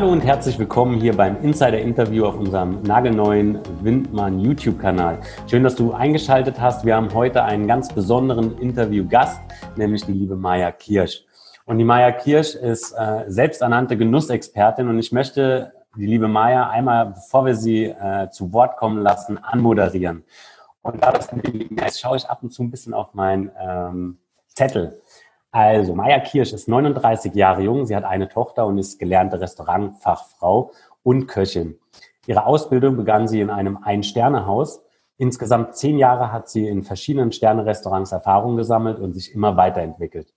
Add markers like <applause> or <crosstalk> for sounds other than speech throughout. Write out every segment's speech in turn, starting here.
Hallo und herzlich willkommen hier beim Insider-Interview auf unserem nagelneuen Windmann YouTube-Kanal. Schön, dass du eingeschaltet hast. Wir haben heute einen ganz besonderen Interview-Gast, nämlich die liebe Maya Kirsch. Und die Maya Kirsch ist äh, selbsternannte Genussexpertin und ich möchte die liebe Maya einmal, bevor wir sie äh, zu Wort kommen lassen, anmoderieren. Und da das ist, schaue ich ab und zu ein bisschen auf meinen ähm, Zettel. Also, Maya Kirsch ist 39 Jahre jung. Sie hat eine Tochter und ist gelernte Restaurantfachfrau und Köchin. Ihre Ausbildung begann sie in einem Ein-Sterne-Haus. Insgesamt zehn Jahre hat sie in verschiedenen Sterne-Restaurants Erfahrung gesammelt und sich immer weiterentwickelt.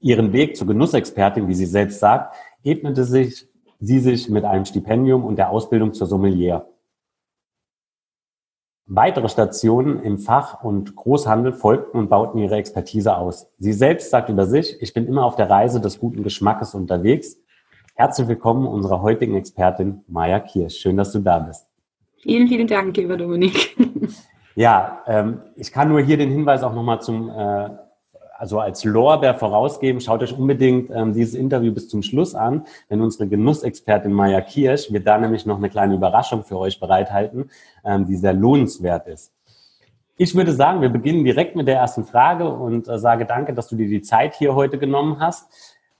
Ihren Weg zur Genussexpertin, wie sie selbst sagt, ebnete sich, sie sich mit einem Stipendium und der Ausbildung zur Sommelier. Weitere Stationen im Fach- und Großhandel folgten und bauten ihre Expertise aus. Sie selbst sagt über sich, ich bin immer auf der Reise des guten Geschmackes unterwegs. Herzlich willkommen unserer heutigen Expertin Maja Kirsch. Schön, dass du da bist. Vielen, vielen Dank, lieber Dominik. Ja, ähm, ich kann nur hier den Hinweis auch nochmal zum äh, also als Lorbeer vorausgeben, schaut euch unbedingt ähm, dieses Interview bis zum Schluss an, denn unsere Genussexpertin Maya Kirsch wird da nämlich noch eine kleine Überraschung für euch bereithalten, ähm, die sehr lohnenswert ist. Ich würde sagen, wir beginnen direkt mit der ersten Frage und äh, sage danke, dass du dir die Zeit hier heute genommen hast.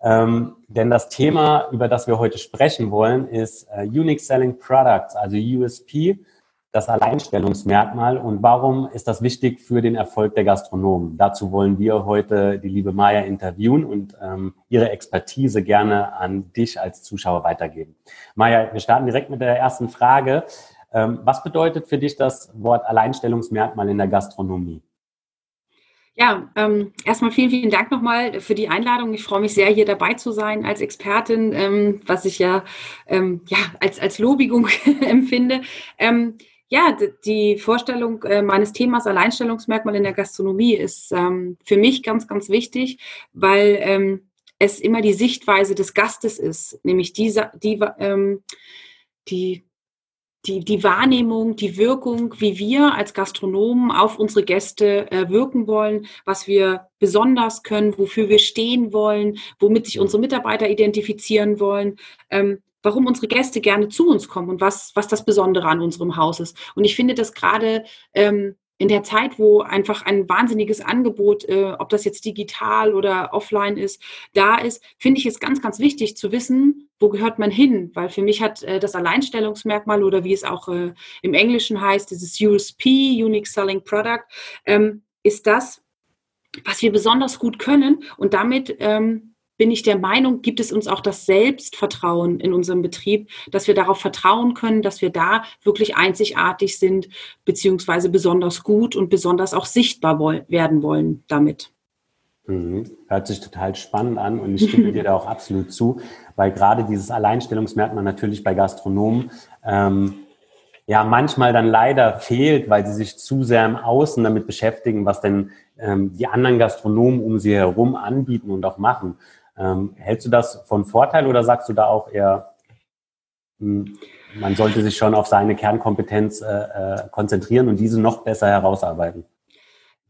Ähm, denn das Thema, über das wir heute sprechen wollen, ist äh, Unique Selling Products, also USP das Alleinstellungsmerkmal und warum ist das wichtig für den Erfolg der Gastronomen? Dazu wollen wir heute die liebe Maya interviewen und ähm, ihre Expertise gerne an dich als Zuschauer weitergeben. Maya, wir starten direkt mit der ersten Frage. Ähm, was bedeutet für dich das Wort Alleinstellungsmerkmal in der Gastronomie? Ja, ähm, erstmal vielen, vielen Dank nochmal für die Einladung. Ich freue mich sehr, hier dabei zu sein als Expertin, ähm, was ich ja, ähm, ja als, als Lobigung <laughs> empfinde. Ähm, ja, die Vorstellung äh, meines Themas Alleinstellungsmerkmal in der Gastronomie ist ähm, für mich ganz, ganz wichtig, weil ähm, es immer die Sichtweise des Gastes ist, nämlich diese, die, ähm, die, die, die Wahrnehmung, die Wirkung, wie wir als Gastronomen auf unsere Gäste äh, wirken wollen, was wir besonders können, wofür wir stehen wollen, womit sich unsere Mitarbeiter identifizieren wollen. Warum unsere Gäste gerne zu uns kommen und was, was das Besondere an unserem Haus ist. Und ich finde das gerade ähm, in der Zeit, wo einfach ein wahnsinniges Angebot, äh, ob das jetzt digital oder offline ist, da ist, finde ich es ganz, ganz wichtig zu wissen, wo gehört man hin? Weil für mich hat äh, das Alleinstellungsmerkmal oder wie es auch äh, im Englischen heißt, dieses USP, Unique Selling Product, ähm, ist das, was wir besonders gut können und damit ähm, bin ich der Meinung, gibt es uns auch das Selbstvertrauen in unserem Betrieb, dass wir darauf vertrauen können, dass wir da wirklich einzigartig sind, beziehungsweise besonders gut und besonders auch sichtbar werden wollen damit. Mhm. Hört sich total spannend an und ich stimme <laughs> dir da auch absolut zu, weil gerade dieses Alleinstellungsmerkmal natürlich bei Gastronomen ähm, ja manchmal dann leider fehlt, weil sie sich zu sehr im Außen damit beschäftigen, was denn ähm, die anderen Gastronomen um sie herum anbieten und auch machen. Ähm, hältst du das von Vorteil oder sagst du da auch eher, hm, man sollte sich schon auf seine Kernkompetenz äh, äh, konzentrieren und diese noch besser herausarbeiten?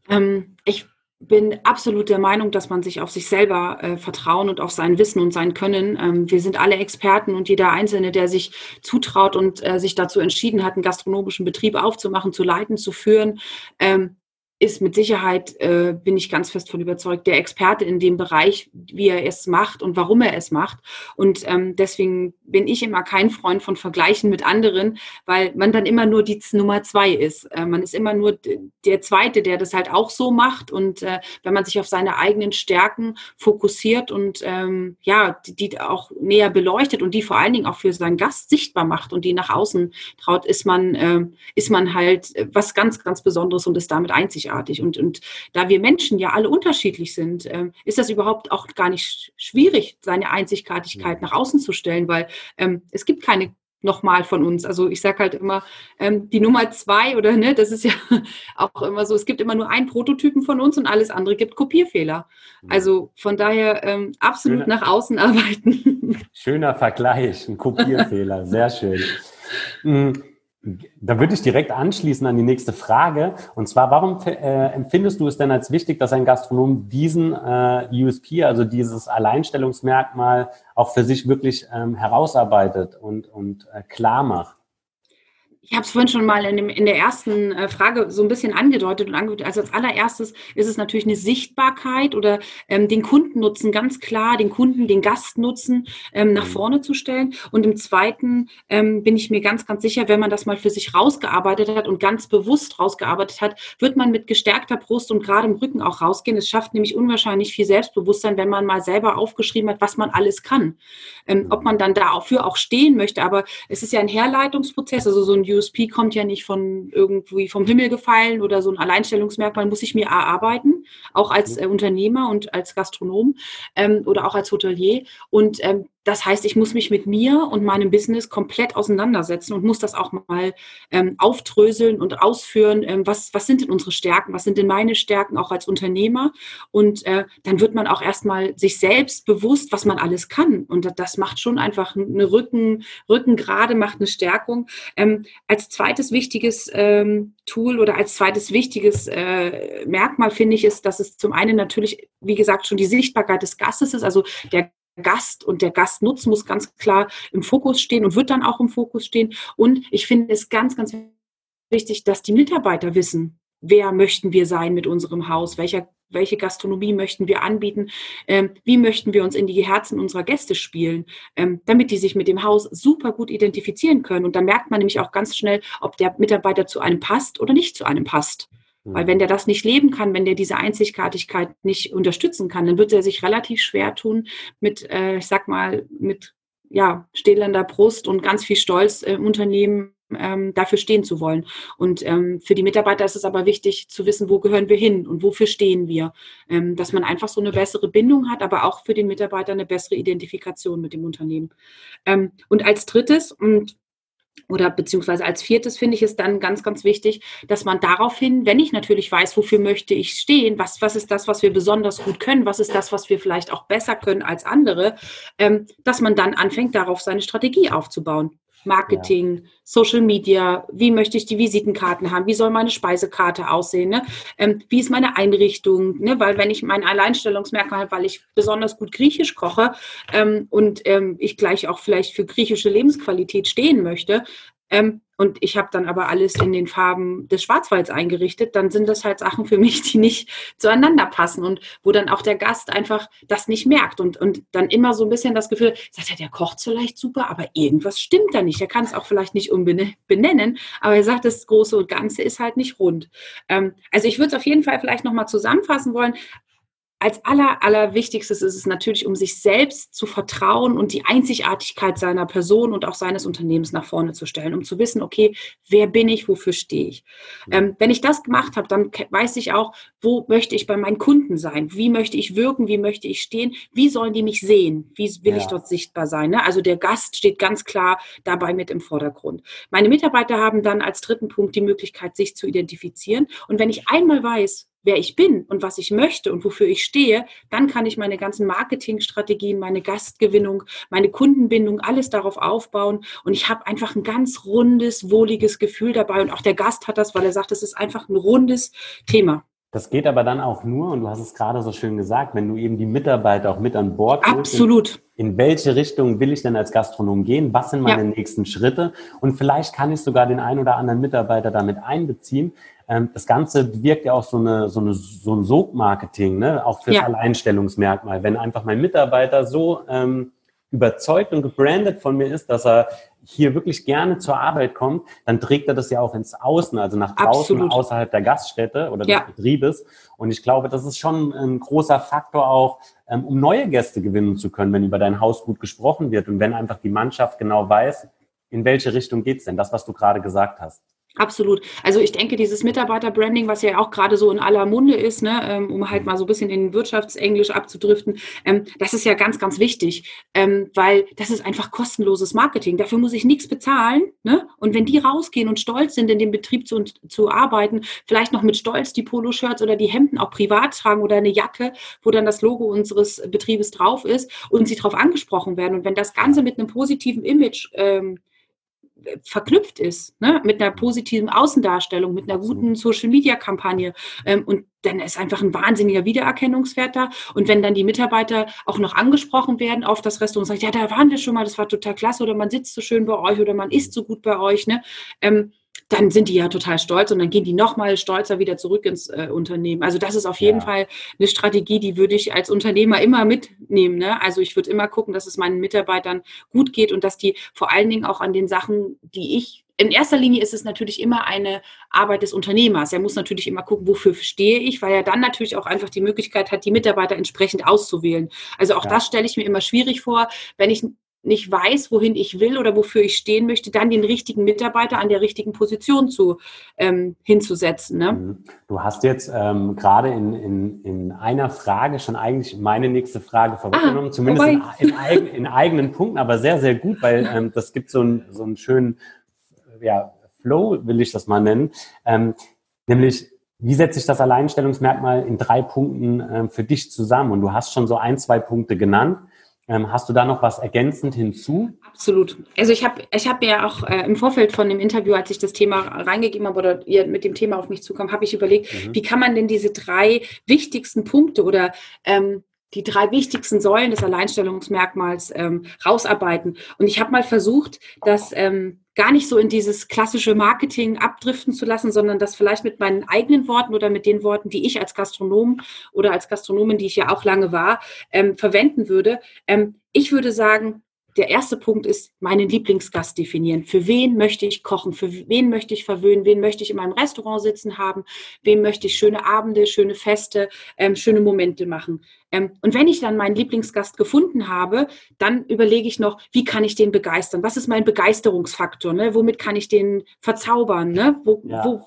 Ähm, ich bin absolut der Meinung, dass man sich auf sich selber äh, vertrauen und auf sein Wissen und sein Können. Ähm, wir sind alle Experten und jeder Einzelne, der sich zutraut und äh, sich dazu entschieden hat, einen gastronomischen Betrieb aufzumachen, zu leiten, zu führen, ähm, ist mit Sicherheit, äh, bin ich ganz fest von überzeugt, der Experte in dem Bereich, wie er es macht und warum er es macht. Und ähm, deswegen bin ich immer kein Freund von Vergleichen mit anderen, weil man dann immer nur die Nummer zwei ist. Äh, man ist immer nur der Zweite, der das halt auch so macht. Und äh, wenn man sich auf seine eigenen Stärken fokussiert und ähm, ja, die, die auch näher beleuchtet und die vor allen Dingen auch für seinen Gast sichtbar macht und die nach außen traut, ist man, äh, ist man halt was ganz, ganz Besonderes und ist damit einzigartig einzigartig. Und, und da wir Menschen ja alle unterschiedlich sind, äh, ist das überhaupt auch gar nicht schwierig, seine Einzigartigkeit nach außen zu stellen, weil ähm, es gibt keine nochmal von uns. Also ich sage halt immer, ähm, die Nummer zwei oder ne, das ist ja <laughs> auch immer so, es gibt immer nur einen Prototypen von uns und alles andere gibt Kopierfehler. Also von daher ähm, absolut schöner, nach außen arbeiten. Schöner Vergleich, ein Kopierfehler, <laughs> sehr schön. Da würde ich direkt anschließen an die nächste Frage. Und zwar, warum äh, empfindest du es denn als wichtig, dass ein Gastronom diesen äh, USP, also dieses Alleinstellungsmerkmal, auch für sich wirklich ähm, herausarbeitet und, und äh, klar macht? Ich habe es vorhin schon mal in, dem, in der ersten äh, Frage so ein bisschen angedeutet und angedeutet. Also als allererstes ist es natürlich eine Sichtbarkeit oder ähm, den Kundennutzen ganz klar, den Kunden, den Gastnutzen ähm, nach mhm. vorne zu stellen. Und im zweiten ähm, bin ich mir ganz, ganz sicher, wenn man das mal für sich rausgearbeitet hat und ganz bewusst rausgearbeitet hat, wird man mit gestärkter Brust und gerade im Rücken auch rausgehen. Es schafft nämlich unwahrscheinlich viel Selbstbewusstsein, wenn man mal selber aufgeschrieben hat, was man alles kann. Ähm, ob man dann dafür auch stehen möchte. Aber es ist ja ein Herleitungsprozess, also so ein USP kommt ja nicht von irgendwie vom Himmel gefallen oder so ein Alleinstellungsmerkmal muss ich mir erarbeiten, auch als äh, Unternehmer und als Gastronom ähm, oder auch als Hotelier. Und ähm, das heißt, ich muss mich mit mir und meinem Business komplett auseinandersetzen und muss das auch mal ähm, aufdröseln und ausführen. Ähm, was, was sind denn unsere Stärken? Was sind denn meine Stärken auch als Unternehmer? Und äh, dann wird man auch erstmal sich selbst bewusst, was man alles kann. Und das macht schon einfach eine Rücken, Rücken gerade, macht eine Stärkung. Ähm, als zweites wichtiges ähm, Tool oder als zweites wichtiges äh, Merkmal finde ich ist, dass es zum einen natürlich, wie gesagt, schon die Sichtbarkeit des Gastes ist. Also der Gast und der Gastnutzen muss ganz klar im Fokus stehen und wird dann auch im Fokus stehen. Und ich finde es ganz, ganz wichtig, dass die Mitarbeiter wissen, wer möchten wir sein mit unserem Haus, welcher, welche Gastronomie möchten wir anbieten, ähm, wie möchten wir uns in die Herzen unserer Gäste spielen, ähm, damit die sich mit dem Haus super gut identifizieren können. Und dann merkt man nämlich auch ganz schnell, ob der Mitarbeiter zu einem passt oder nicht zu einem passt. Weil wenn der das nicht leben kann, wenn der diese Einzigartigkeit nicht unterstützen kann, dann wird er sich relativ schwer tun mit, äh, ich sag mal, mit ja, stählender Brust und ganz viel Stolz im Unternehmen ähm, dafür stehen zu wollen. Und ähm, für die Mitarbeiter ist es aber wichtig zu wissen, wo gehören wir hin und wofür stehen wir. Ähm, dass man einfach so eine bessere Bindung hat, aber auch für den Mitarbeiter eine bessere Identifikation mit dem Unternehmen. Ähm, und als drittes, und oder beziehungsweise als viertes finde ich es dann ganz, ganz wichtig, dass man daraufhin, wenn ich natürlich weiß, wofür möchte ich stehen, was, was ist das, was wir besonders gut können, was ist das, was wir vielleicht auch besser können als andere, ähm, dass man dann anfängt, darauf seine Strategie aufzubauen. Marketing, ja. Social Media, wie möchte ich die Visitenkarten haben, wie soll meine Speisekarte aussehen, ne? Ähm, wie ist meine Einrichtung, ne? weil wenn ich mein Alleinstellungsmerkmal habe, weil ich besonders gut Griechisch koche ähm, und ähm, ich gleich auch vielleicht für griechische Lebensqualität stehen möchte, ähm, und ich habe dann aber alles in den Farben des Schwarzwalds eingerichtet, dann sind das halt Sachen für mich, <laughs> die nicht zueinander passen und wo dann auch der Gast einfach das nicht merkt und, und dann immer so ein bisschen das Gefühl, sagt er, der kocht vielleicht super, aber irgendwas stimmt da nicht. Er kann es auch vielleicht nicht benennen, aber er sagt, das Große und Ganze ist halt nicht rund. Ähm, also ich würde es auf jeden Fall vielleicht nochmal zusammenfassen wollen als aller, allerwichtigstes ist es natürlich, um sich selbst zu vertrauen und die Einzigartigkeit seiner Person und auch seines Unternehmens nach vorne zu stellen, um zu wissen, okay, wer bin ich, wofür stehe ich. Ähm, wenn ich das gemacht habe, dann weiß ich auch, wo möchte ich bei meinen Kunden sein, wie möchte ich wirken, wie möchte ich stehen, wie sollen die mich sehen, wie will ja. ich dort sichtbar sein. Ne? Also der Gast steht ganz klar dabei mit im Vordergrund. Meine Mitarbeiter haben dann als dritten Punkt die Möglichkeit, sich zu identifizieren. Und wenn ich einmal weiß, wer ich bin und was ich möchte und wofür ich stehe, dann kann ich meine ganzen Marketingstrategien, meine Gastgewinnung, meine Kundenbindung, alles darauf aufbauen. Und ich habe einfach ein ganz rundes, wohliges Gefühl dabei. Und auch der Gast hat das, weil er sagt, es ist einfach ein rundes Thema. Das geht aber dann auch nur, und du hast es gerade so schön gesagt, wenn du eben die Mitarbeiter auch mit an Bord holst. Absolut. In, in welche Richtung will ich denn als Gastronom gehen? Was sind meine ja. nächsten Schritte? Und vielleicht kann ich sogar den einen oder anderen Mitarbeiter damit einbeziehen. Ähm, das Ganze wirkt ja auch so, eine, so, eine, so ein Sog-Marketing, ne? auch fürs ja. Alleinstellungsmerkmal. Wenn einfach mein Mitarbeiter so ähm, überzeugt und gebrandet von mir ist, dass er hier wirklich gerne zur Arbeit kommt, dann trägt er das ja auch ins Außen, also nach draußen, Absolut. außerhalb der Gaststätte oder ja. des Betriebes. Und ich glaube, das ist schon ein großer Faktor auch, ähm, um neue Gäste gewinnen zu können, wenn über dein Haus gut gesprochen wird und wenn einfach die Mannschaft genau weiß, in welche Richtung geht's denn, das, was du gerade gesagt hast. Absolut. Also ich denke, dieses Mitarbeiterbranding, was ja auch gerade so in aller Munde ist, ne, ähm, um halt mal so ein bisschen in Wirtschaftsenglisch abzudriften, ähm, das ist ja ganz, ganz wichtig, ähm, weil das ist einfach kostenloses Marketing. Dafür muss ich nichts bezahlen. Ne? Und wenn die rausgehen und stolz sind, in dem Betrieb zu, zu arbeiten, vielleicht noch mit Stolz die Poloshirts oder die Hemden auch privat tragen oder eine Jacke, wo dann das Logo unseres Betriebes drauf ist und sie darauf angesprochen werden. Und wenn das Ganze mit einem positiven Image ähm, verknüpft ist, ne? mit einer positiven Außendarstellung, mit einer guten Social-Media-Kampagne. Ähm, und dann ist einfach ein wahnsinniger Wiedererkennungswert da. Und wenn dann die Mitarbeiter auch noch angesprochen werden auf das Restaurant und sagen, ja, da waren wir schon mal, das war total klasse, oder man sitzt so schön bei euch oder man isst so gut bei euch, ne? Ähm, dann sind die ja total stolz und dann gehen die nochmal stolzer wieder zurück ins äh, Unternehmen. Also das ist auf jeden ja. Fall eine Strategie, die würde ich als Unternehmer immer mitnehmen. Ne? Also ich würde immer gucken, dass es meinen Mitarbeitern gut geht und dass die vor allen Dingen auch an den Sachen, die ich in erster Linie ist es natürlich immer eine Arbeit des Unternehmers. Er muss natürlich immer gucken, wofür stehe ich, weil er dann natürlich auch einfach die Möglichkeit hat, die Mitarbeiter entsprechend auszuwählen. Also auch ja. das stelle ich mir immer schwierig vor, wenn ich nicht weiß, wohin ich will oder wofür ich stehen möchte, dann den richtigen Mitarbeiter an der richtigen Position zu, ähm, hinzusetzen. Ne? Mhm. Du hast jetzt ähm, gerade in, in, in einer Frage schon eigentlich meine nächste Frage vorweggenommen, ah, zumindest in, in, eigen, in, eigenen Punkten, aber sehr, sehr gut, weil ähm, das gibt so, ein, so einen schönen ja, Flow, will ich das mal nennen. Ähm, nämlich, wie setzt sich das Alleinstellungsmerkmal in drei Punkten ähm, für dich zusammen? Und du hast schon so ein, zwei Punkte genannt. Ähm, hast du da noch was ergänzend hinzu? Absolut. Also ich habe ich hab ja auch äh, im Vorfeld von dem Interview, als ich das Thema reingegeben habe oder ihr mit dem Thema auf mich zukam, habe ich überlegt, mhm. wie kann man denn diese drei wichtigsten Punkte oder ähm, die drei wichtigsten Säulen des Alleinstellungsmerkmals ähm, rausarbeiten. Und ich habe mal versucht, das ähm, gar nicht so in dieses klassische Marketing abdriften zu lassen, sondern das vielleicht mit meinen eigenen Worten oder mit den Worten, die ich als Gastronom oder als Gastronomin, die ich ja auch lange war, ähm, verwenden würde. Ähm, ich würde sagen, der erste Punkt ist, meinen Lieblingsgast definieren. Für wen möchte ich kochen? Für wen möchte ich verwöhnen? Wen möchte ich in meinem Restaurant sitzen haben? Wem möchte ich schöne Abende, schöne Feste, ähm, schöne Momente machen? Ähm, und wenn ich dann meinen Lieblingsgast gefunden habe, dann überlege ich noch, wie kann ich den begeistern? Was ist mein Begeisterungsfaktor? Ne? Womit kann ich den verzaubern? Ne? Wo, ja. wo,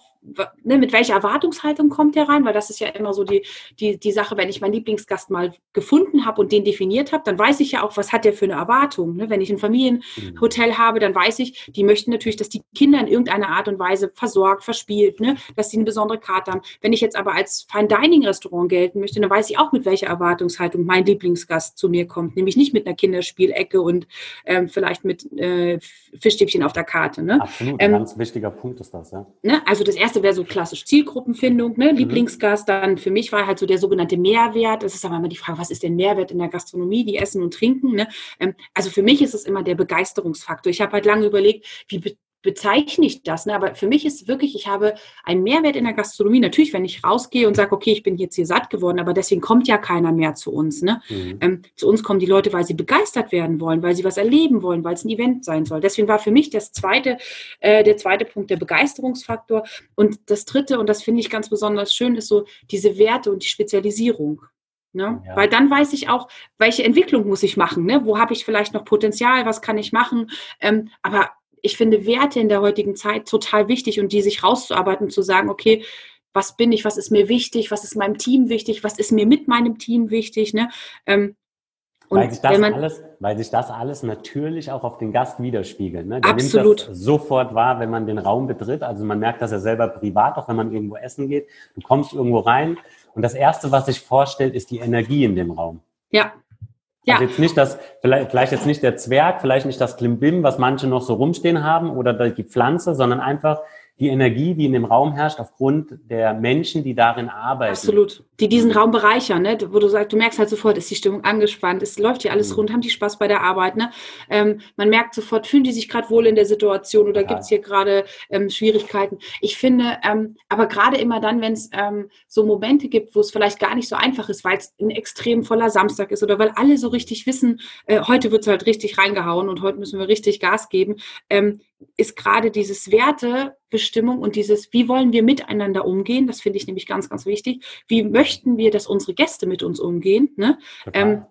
ne, mit welcher Erwartungshaltung kommt der rein? Weil das ist ja immer so die, die, die Sache, wenn ich meinen Lieblingsgast mal gefunden habe und den definiert habe, dann weiß ich ja auch, was hat der für eine Erwartung. Ne? Wenn ich ein Familienhotel mhm. habe, dann weiß ich, die möchten natürlich, dass die Kinder in irgendeiner Art und Weise versorgt, verspielt, ne? dass sie eine besondere Karte haben. Wenn ich jetzt aber als Fine Dining Restaurant gelten möchte, dann weiß ich auch, mit welcher Erwartungshaltung mein Lieblingsgast zu mir kommt. Nämlich nicht mit einer Kinderspielecke und ähm, vielleicht mit äh, Fischstäbchen auf der Karte. Ne? Absolut, ein ähm, ganz wichtiger Punkt ist das, ja. Ne? Also das erste wäre so klassisch Zielgruppenfindung, ne? Mhm. Lieblingsgast. Dann für mich war halt so der sogenannte Mehrwert. Das ist aber immer die Frage, was ist denn Mehrwert in der Gastronomie, die Essen und Trinken? Ne? Ähm, also für mich ist es immer der Begeisterungsfaktor. Ich habe halt lange überlegt, wie bezeichne ich das. Ne? Aber für mich ist wirklich, ich habe einen Mehrwert in der Gastronomie. Natürlich, wenn ich rausgehe und sage, okay, ich bin jetzt hier satt geworden, aber deswegen kommt ja keiner mehr zu uns. Ne? Mhm. Ähm, zu uns kommen die Leute, weil sie begeistert werden wollen, weil sie was erleben wollen, weil es ein Event sein soll. Deswegen war für mich das zweite, äh, der zweite Punkt der Begeisterungsfaktor. Und das dritte, und das finde ich ganz besonders schön, ist so diese Werte und die Spezialisierung. Ne? Ja. Weil dann weiß ich auch, welche Entwicklung muss ich machen, ne? wo habe ich vielleicht noch Potenzial, was kann ich machen. Ähm, aber ich finde Werte in der heutigen Zeit total wichtig und die sich rauszuarbeiten, zu sagen, okay, was bin ich, was ist mir wichtig, was ist meinem Team wichtig, was ist mir mit meinem Team wichtig. Ne? Ähm, weil, sich das alles, weil sich das alles natürlich auch auf den Gast widerspiegelt. Ne? Der absolut. nimmt das sofort wahr, wenn man den Raum betritt. Also man merkt das ja selber privat, auch wenn man irgendwo essen geht. Du kommst irgendwo rein und das Erste, was sich vorstellt, ist die Energie in dem Raum. Ja, ja. Also jetzt nicht das, vielleicht, vielleicht jetzt nicht der Zwerg, vielleicht nicht das Klimbim, was manche noch so rumstehen haben oder die Pflanze, sondern einfach die Energie, die in dem Raum herrscht, aufgrund der Menschen, die darin arbeiten. Absolut. Die diesen Raum bereichern, ne? wo du sagst, du merkst halt sofort, ist die Stimmung angespannt, es läuft hier alles mhm. rund, haben die Spaß bei der Arbeit. Ne? Ähm, man merkt sofort, fühlen die sich gerade wohl in der Situation oder ja. gibt es hier gerade ähm, Schwierigkeiten. Ich finde, ähm, aber gerade immer dann, wenn es ähm, so Momente gibt, wo es vielleicht gar nicht so einfach ist, weil es ein extrem voller Samstag ist oder weil alle so richtig wissen, äh, heute wird es halt richtig reingehauen und heute müssen wir richtig Gas geben, ähm, ist gerade dieses Wertebestimmung und dieses, wie wollen wir miteinander umgehen, das finde ich nämlich ganz, ganz wichtig. Wie möchten wir, dass unsere Gäste mit uns umgehen? Ne? Ähm,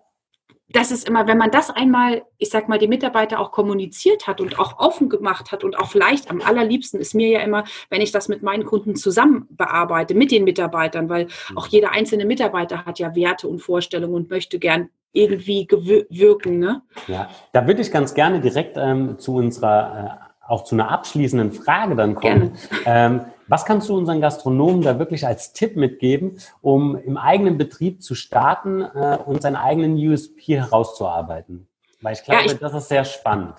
das ist immer, wenn man das einmal, ich sag mal, die Mitarbeiter auch kommuniziert hat und auch offen gemacht hat und auch vielleicht am allerliebsten ist mir ja immer, wenn ich das mit meinen Kunden zusammen bearbeite, mit den Mitarbeitern, weil auch mhm. jeder einzelne Mitarbeiter hat ja Werte und Vorstellungen und möchte gern irgendwie wirken. Ne? Ja, da würde ich ganz gerne direkt ähm, zu unserer äh, auch zu einer abschließenden Frage dann kommen. Ähm, was kannst du unseren Gastronomen da wirklich als Tipp mitgeben, um im eigenen Betrieb zu starten äh, und seinen eigenen USP herauszuarbeiten? Weil ich glaube, ja, ich, das ist sehr spannend.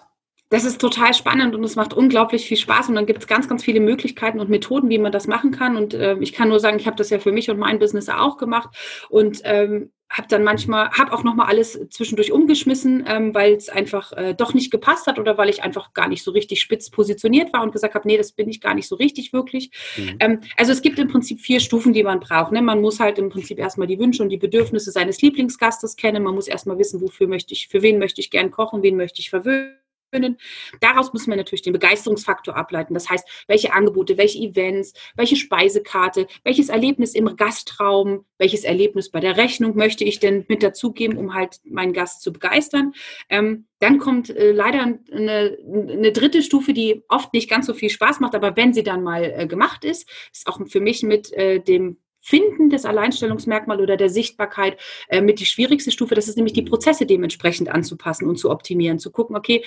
das ist total spannend und es macht unglaublich viel Spaß und dann gibt es ganz, ganz viele Möglichkeiten und Methoden, wie man das machen kann. Und äh, ich kann nur sagen, ich habe das ja für mich und mein Business auch gemacht und ähm, habe dann manchmal, habe auch nochmal alles zwischendurch umgeschmissen, ähm, weil es einfach äh, doch nicht gepasst hat oder weil ich einfach gar nicht so richtig spitz positioniert war und gesagt habe, nee, das bin ich gar nicht so richtig wirklich. Mhm. Ähm, also es gibt im Prinzip vier Stufen, die man braucht. Ne? Man muss halt im Prinzip erstmal die Wünsche und die Bedürfnisse seines Lieblingsgastes kennen. Man muss erstmal wissen, wofür möchte ich, für wen möchte ich gern kochen, wen möchte ich verwöhnen können. Daraus müssen wir natürlich den Begeisterungsfaktor ableiten. Das heißt, welche Angebote, welche Events, welche Speisekarte, welches Erlebnis im Gastraum, welches Erlebnis bei der Rechnung möchte ich denn mit dazugeben, um halt meinen Gast zu begeistern. Ähm, dann kommt äh, leider eine, eine, dritte Stufe, die oft nicht ganz so viel Spaß macht, aber wenn sie dann mal äh, gemacht ist, ist auch für mich mit äh, dem Finden des Alleinstellungsmerkmals oder der Sichtbarkeit äh, mit die schwierigste Stufe. Das ist nämlich die Prozesse dementsprechend anzupassen und zu optimieren, zu gucken, okay,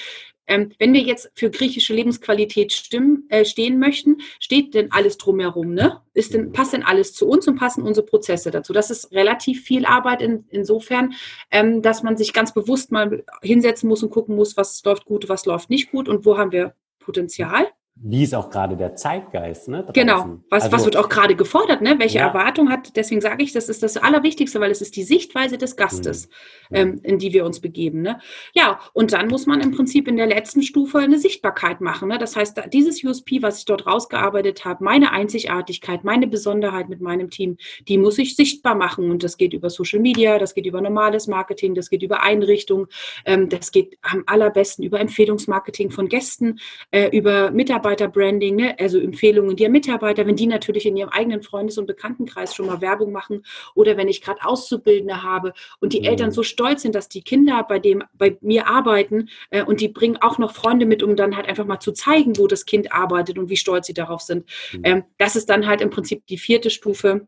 ähm, wenn wir jetzt für griechische Lebensqualität stimmen, äh, stehen möchten, steht denn alles drumherum? Ne? Ist denn, passt denn alles zu uns und passen unsere Prozesse dazu? Das ist relativ viel Arbeit in, insofern, ähm, dass man sich ganz bewusst mal hinsetzen muss und gucken muss, was läuft gut, was läuft nicht gut und wo haben wir Potenzial wie ist auch gerade der Zeitgeist, ne? Draußen. Genau, was, also, was wird auch gerade gefordert, ne? Welche ja. Erwartung hat, deswegen sage ich, das ist das Allerwichtigste, weil es ist die Sichtweise des Gastes, mhm. ähm, in die wir uns begeben. Ne? Ja, und dann muss man im Prinzip in der letzten Stufe eine Sichtbarkeit machen. Ne? Das heißt, dieses USP, was ich dort rausgearbeitet habe, meine Einzigartigkeit, meine Besonderheit mit meinem Team, die muss ich sichtbar machen. Und das geht über Social Media, das geht über normales Marketing, das geht über Einrichtung, ähm, das geht am allerbesten über Empfehlungsmarketing von Gästen, äh, über Mitarbeiter Mitarbeiterbranding, ne? also Empfehlungen der Mitarbeiter, wenn die natürlich in ihrem eigenen Freundes- und Bekanntenkreis schon mal Werbung machen oder wenn ich gerade Auszubildende habe und die mhm. Eltern so stolz sind, dass die Kinder bei dem bei mir arbeiten äh, und die bringen auch noch Freunde mit, um dann halt einfach mal zu zeigen, wo das Kind arbeitet und wie stolz sie darauf sind. Mhm. Ähm, das ist dann halt im Prinzip die vierte Stufe,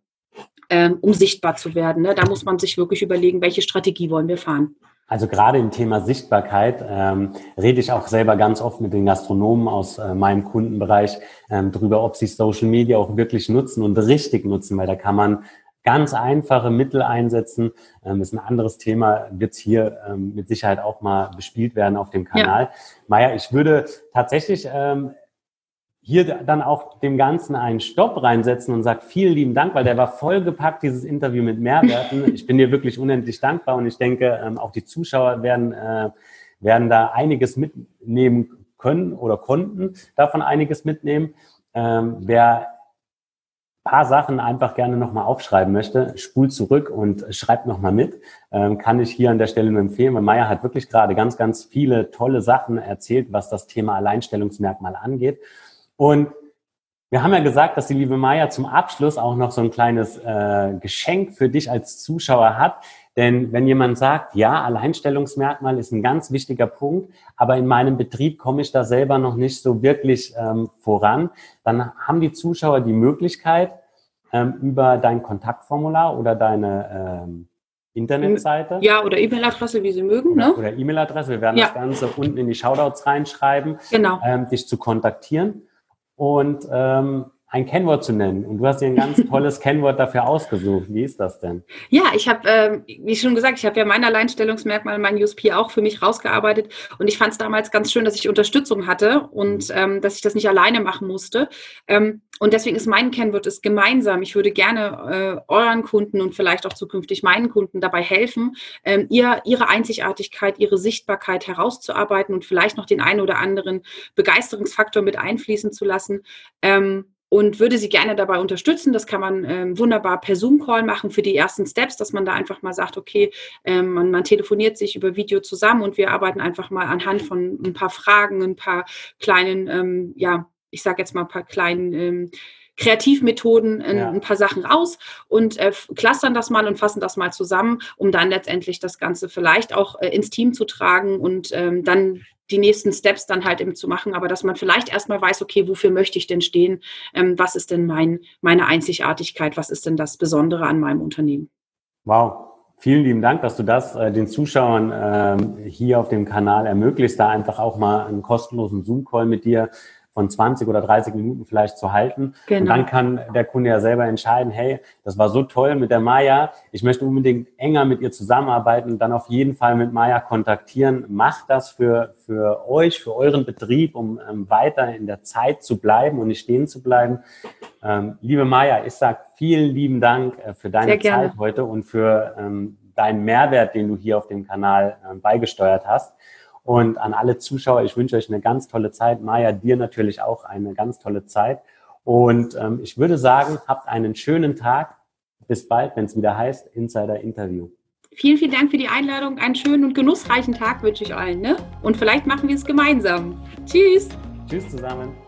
ähm, um sichtbar zu werden. Ne? Da muss man sich wirklich überlegen, welche Strategie wollen wir fahren. Also gerade im Thema Sichtbarkeit ähm, rede ich auch selber ganz oft mit den Gastronomen aus äh, meinem Kundenbereich ähm, darüber, ob sie Social Media auch wirklich nutzen und richtig nutzen, weil da kann man ganz einfache Mittel einsetzen. Ähm, ist ein anderes Thema, wird hier ähm, mit Sicherheit auch mal bespielt werden auf dem Kanal. Ja. Maja, ich würde tatsächlich ähm, hier dann auch dem Ganzen einen Stopp reinsetzen und sagt vielen lieben Dank, weil der war vollgepackt, dieses Interview mit Mehrwerten. <laughs> Ich bin dir wirklich unendlich dankbar und ich denke, ähm, auch die Zuschauer werden, äh, werden da einiges mitnehmen können oder konnten davon einiges mitnehmen. Ähm, wer paar Sachen einfach gerne nochmal aufschreiben möchte, spult zurück und schreibt nochmal mit. Ähm, kann ich hier an der Stelle nur empfehlen, weil Maya hat wirklich gerade ganz, ganz viele tolle Sachen erzählt, was das Thema Alleinstellungsmerkmal angeht. Und wir haben ja gesagt, dass die liebe Maya zum Abschluss auch noch so ein kleines äh, Geschenk für dich als Zuschauer hat. Denn wenn jemand sagt, ja, Alleinstellungsmerkmal ist ein ganz wichtiger Punkt, aber in meinem Betrieb komme ich da selber noch nicht so wirklich ähm, voran, dann haben die Zuschauer die Möglichkeit, ähm, über dein Kontaktformular oder deine ähm, Internetseite. Ja, oder E-Mail-Adresse, wie Sie mögen. Ne? Oder E-Mail-Adresse. Wir werden ja. das Ganze unten in die Shoutouts reinschreiben, genau. ähm, dich zu kontaktieren und ähm, ein Kennwort zu nennen. Und du hast dir ein ganz <laughs> tolles Kennwort dafür ausgesucht. Wie ist das denn? Ja, ich habe, äh, wie schon gesagt, ich habe ja mein Alleinstellungsmerkmal, mein USP auch für mich rausgearbeitet. Und ich fand es damals ganz schön, dass ich Unterstützung hatte und mhm. ähm, dass ich das nicht alleine machen musste. Ähm, und deswegen ist mein Kennwort ist gemeinsam. Ich würde gerne äh, euren Kunden und vielleicht auch zukünftig meinen Kunden dabei helfen, ähm, ihr, ihre Einzigartigkeit, ihre Sichtbarkeit herauszuarbeiten und vielleicht noch den einen oder anderen Begeisterungsfaktor mit einfließen zu lassen. Ähm, und würde sie gerne dabei unterstützen. Das kann man ähm, wunderbar per Zoom-Call machen für die ersten Steps, dass man da einfach mal sagt, okay, ähm, man, man, telefoniert sich über Video zusammen und wir arbeiten einfach mal anhand von ein paar Fragen, ein paar kleinen, ähm, ja, ich sage jetzt mal ein paar kleinen ähm, Kreativmethoden ein, ja. ein, paar Sachen aus und äh, clustern das mal und fassen das mal zusammen, um dann letztendlich das Ganze vielleicht auch äh, ins Team zu tragen und ähm, dann die nächsten Steps dann halt eben zu machen, aber dass man vielleicht erstmal weiß, okay, wofür möchte ich denn stehen? Ähm, was ist denn mein, meine Einzigartigkeit? Was ist denn das Besondere an meinem Unternehmen? Wow. Vielen lieben Dank, dass du das äh, den Zuschauern äh, hier auf dem Kanal ermöglicht, da einfach auch mal einen kostenlosen Zoom-Call mit dir von 20 oder 30 Minuten vielleicht zu halten. Genau. Und dann kann der Kunde ja selber entscheiden, hey, das war so toll mit der Maya, ich möchte unbedingt enger mit ihr zusammenarbeiten, dann auf jeden Fall mit Maya kontaktieren. Macht das für, für euch, für euren Betrieb, um ähm, weiter in der Zeit zu bleiben und nicht stehen zu bleiben. Ähm, liebe Maya, ich sage vielen lieben Dank äh, für deine Zeit heute und für ähm, deinen Mehrwert, den du hier auf dem Kanal äh, beigesteuert hast. Und an alle Zuschauer, ich wünsche euch eine ganz tolle Zeit. Maja, dir natürlich auch eine ganz tolle Zeit. Und ähm, ich würde sagen, habt einen schönen Tag. Bis bald, wenn es wieder heißt Insider Interview. Vielen, vielen Dank für die Einladung. Einen schönen und genussreichen Tag wünsche ich allen. Ne? Und vielleicht machen wir es gemeinsam. Tschüss. Tschüss zusammen.